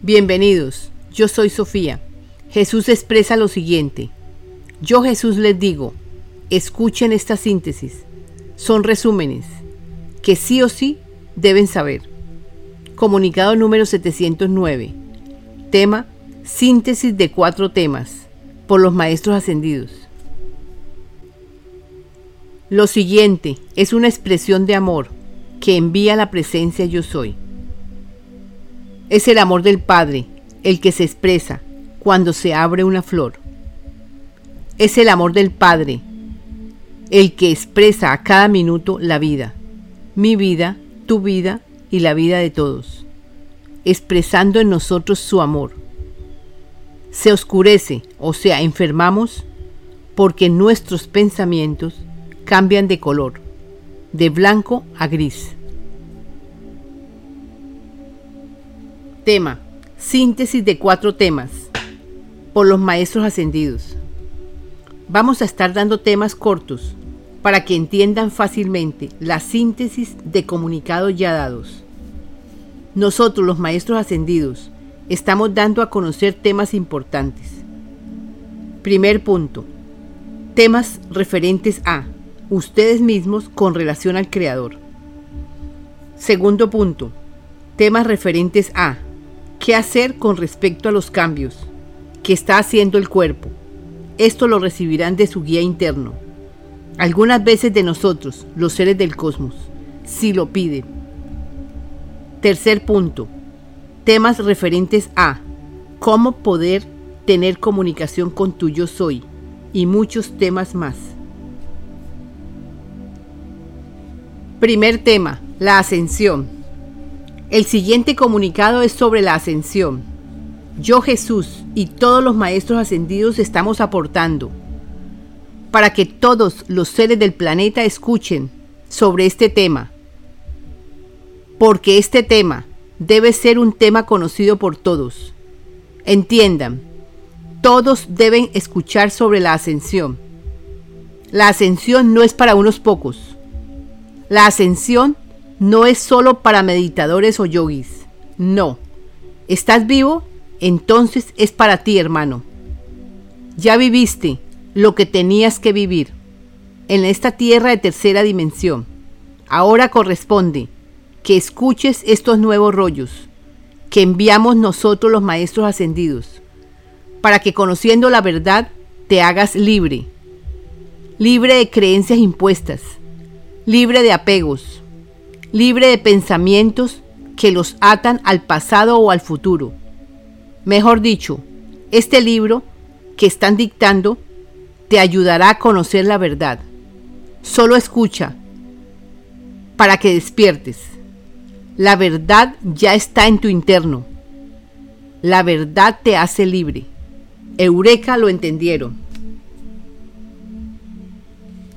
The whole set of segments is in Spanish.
Bienvenidos, yo soy Sofía. Jesús expresa lo siguiente. Yo Jesús les digo, escuchen esta síntesis. Son resúmenes que sí o sí deben saber. Comunicado número 709. Tema, síntesis de cuatro temas, por los maestros ascendidos. Lo siguiente es una expresión de amor que envía la presencia yo soy. Es el amor del Padre el que se expresa cuando se abre una flor. Es el amor del Padre el que expresa a cada minuto la vida, mi vida, tu vida y la vida de todos, expresando en nosotros su amor. Se oscurece, o sea, enfermamos, porque nuestros pensamientos cambian de color, de blanco a gris. Tema. Síntesis de cuatro temas por los maestros ascendidos. Vamos a estar dando temas cortos para que entiendan fácilmente la síntesis de comunicados ya dados. Nosotros los maestros ascendidos estamos dando a conocer temas importantes. Primer punto. Temas referentes a ustedes mismos con relación al Creador. Segundo punto. Temas referentes a ¿Qué hacer con respecto a los cambios que está haciendo el cuerpo? Esto lo recibirán de su guía interno. Algunas veces de nosotros, los seres del cosmos, si lo piden. Tercer punto. Temas referentes a cómo poder tener comunicación con tu yo soy y muchos temas más. Primer tema, la ascensión. El siguiente comunicado es sobre la ascensión. Yo Jesús y todos los maestros ascendidos estamos aportando para que todos los seres del planeta escuchen sobre este tema. Porque este tema debe ser un tema conocido por todos. Entiendan, todos deben escuchar sobre la ascensión. La ascensión no es para unos pocos. La ascensión no es solo para meditadores o yogis. No. ¿Estás vivo? Entonces es para ti, hermano. Ya viviste lo que tenías que vivir en esta tierra de tercera dimensión. Ahora corresponde que escuches estos nuevos rollos que enviamos nosotros los maestros ascendidos, para que conociendo la verdad te hagas libre, libre de creencias impuestas, libre de apegos, libre de pensamientos que los atan al pasado o al futuro. Mejor dicho, este libro que están dictando te ayudará a conocer la verdad. Solo escucha para que despiertes. La verdad ya está en tu interno. La verdad te hace libre. Eureka lo entendieron.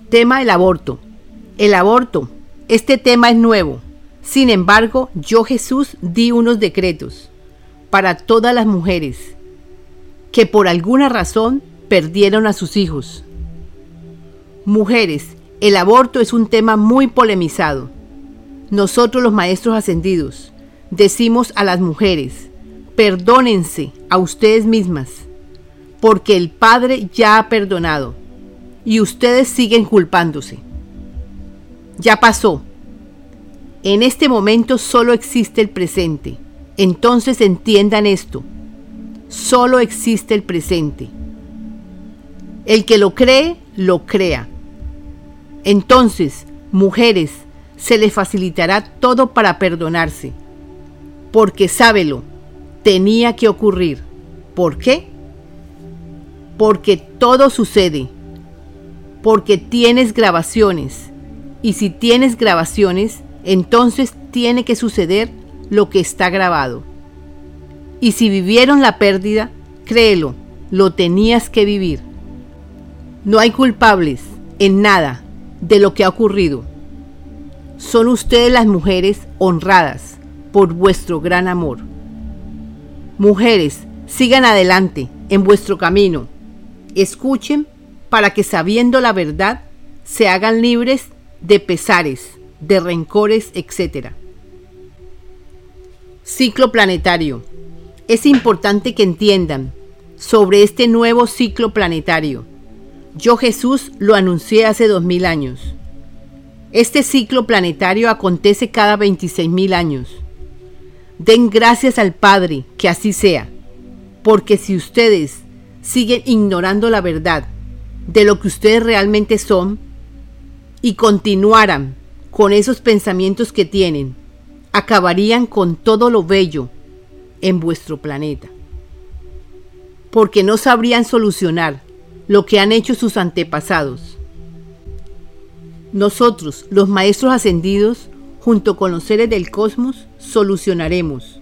Tema el aborto. El aborto este tema es nuevo. Sin embargo, yo Jesús di unos decretos para todas las mujeres que por alguna razón perdieron a sus hijos. Mujeres, el aborto es un tema muy polemizado. Nosotros los maestros ascendidos decimos a las mujeres, perdónense a ustedes mismas, porque el Padre ya ha perdonado y ustedes siguen culpándose ya pasó. En este momento solo existe el presente. Entonces entiendan esto. Solo existe el presente. El que lo cree, lo crea. Entonces, mujeres, se le facilitará todo para perdonarse. Porque sábelo, tenía que ocurrir. ¿Por qué? Porque todo sucede. Porque tienes grabaciones y si tienes grabaciones, entonces tiene que suceder lo que está grabado. Y si vivieron la pérdida, créelo, lo tenías que vivir. No hay culpables en nada de lo que ha ocurrido. Son ustedes las mujeres honradas por vuestro gran amor. Mujeres, sigan adelante en vuestro camino. Escuchen para que sabiendo la verdad se hagan libres de pesares, de rencores, etc. Ciclo planetario. Es importante que entiendan sobre este nuevo ciclo planetario. Yo Jesús lo anuncié hace dos mil años. Este ciclo planetario acontece cada 26.000 años. Den gracias al Padre que así sea, porque si ustedes siguen ignorando la verdad de lo que ustedes realmente son y continuaran con esos pensamientos que tienen, acabarían con todo lo bello en vuestro planeta. Porque no sabrían solucionar lo que han hecho sus antepasados nosotros, los maestros ascendidos, junto con los seres del cosmos, solucionaremos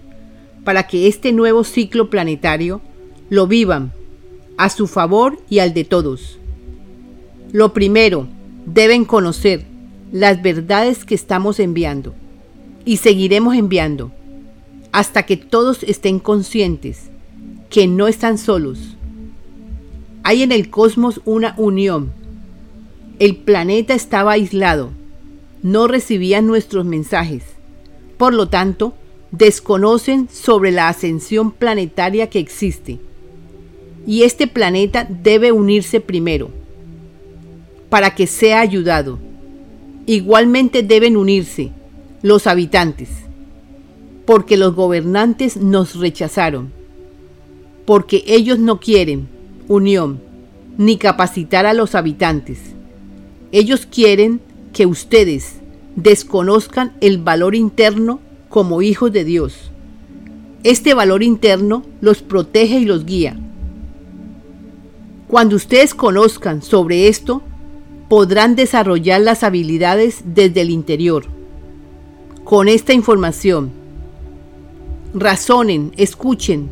para que este nuevo ciclo planetario lo vivan a su favor y al de todos. Lo primero, deben conocer las verdades que estamos enviando y seguiremos enviando hasta que todos estén conscientes que no están solos. Hay en el cosmos una unión el planeta estaba aislado, no recibían nuestros mensajes. Por lo tanto, desconocen sobre la ascensión planetaria que existe. Y este planeta debe unirse primero, para que sea ayudado. Igualmente deben unirse los habitantes, porque los gobernantes nos rechazaron, porque ellos no quieren unión, ni capacitar a los habitantes ellos quieren que ustedes desconozcan el valor interno como hijos de Dios. Este valor interno los protege y los guía. Cuando ustedes conozcan sobre esto, podrán desarrollar las habilidades desde el interior. Con esta información, razonen, escuchen.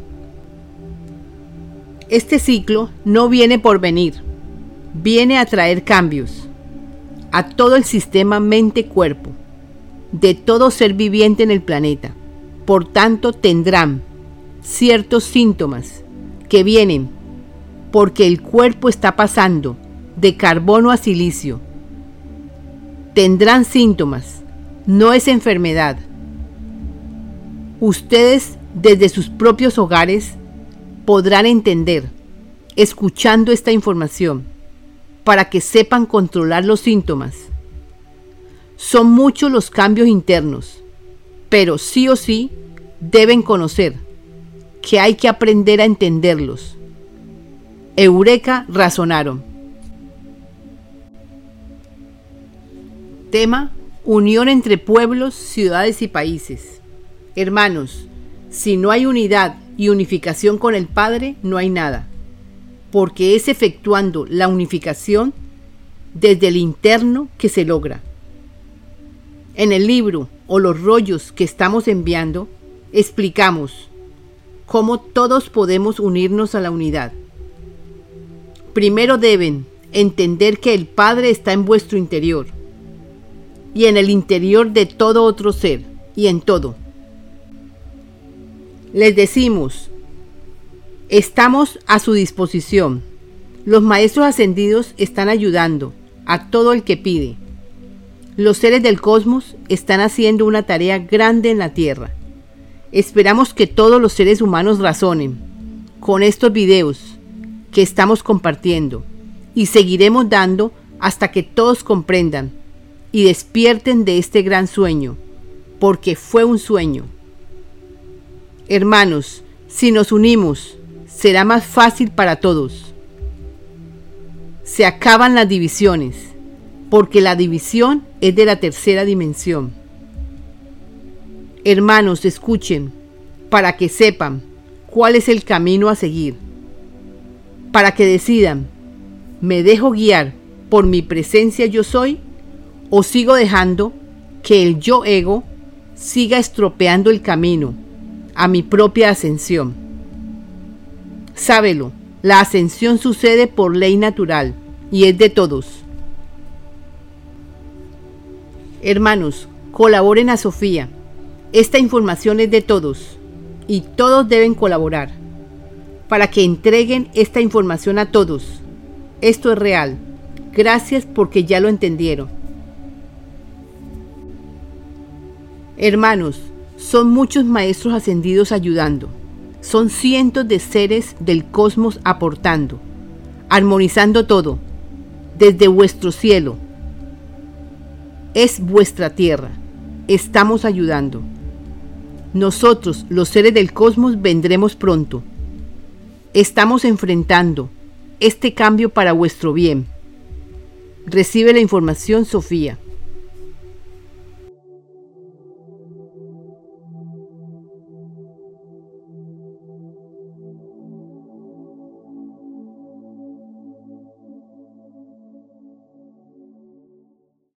Este ciclo no viene por venir, viene a traer cambios a todo el sistema mente-cuerpo de todo ser viviente en el planeta. Por tanto, tendrán ciertos síntomas que vienen porque el cuerpo está pasando de carbono a silicio. Tendrán síntomas, no es enfermedad. Ustedes desde sus propios hogares podrán entender, escuchando esta información para que sepan controlar los síntomas. Son muchos los cambios internos, pero sí o sí deben conocer que hay que aprender a entenderlos. Eureka razonaron. Tema Unión entre pueblos, ciudades y países. Hermanos, si no hay unidad y unificación con el Padre, no hay nada porque es efectuando la unificación desde el interno que se logra. En el libro o los rollos que estamos enviando, explicamos cómo todos podemos unirnos a la unidad. Primero deben entender que el Padre está en vuestro interior y en el interior de todo otro ser y en todo. Les decimos Estamos a su disposición. Los maestros ascendidos están ayudando a todo el que pide. Los seres del cosmos están haciendo una tarea grande en la Tierra. Esperamos que todos los seres humanos razonen con estos videos que estamos compartiendo y seguiremos dando hasta que todos comprendan y despierten de este gran sueño, porque fue un sueño. Hermanos, si nos unimos, será más fácil para todos. Se acaban las divisiones, porque la división es de la tercera dimensión. Hermanos, escuchen, para que sepan cuál es el camino a seguir, para que decidan, ¿me dejo guiar por mi presencia yo soy o sigo dejando que el yo ego siga estropeando el camino a mi propia ascensión? Sábelo, la ascensión sucede por ley natural y es de todos. Hermanos, colaboren a Sofía. Esta información es de todos y todos deben colaborar para que entreguen esta información a todos. Esto es real. Gracias porque ya lo entendieron. Hermanos, son muchos maestros ascendidos ayudando Son cientos de seres del cosmos aportando, armonizando todo, desde vuestro cielo. Es vuestra tierra. Estamos ayudando. Nosotros, los seres del cosmos, vendremos pronto. Estamos enfrentando este cambio para vuestro bien. Recibe la información, Sofía.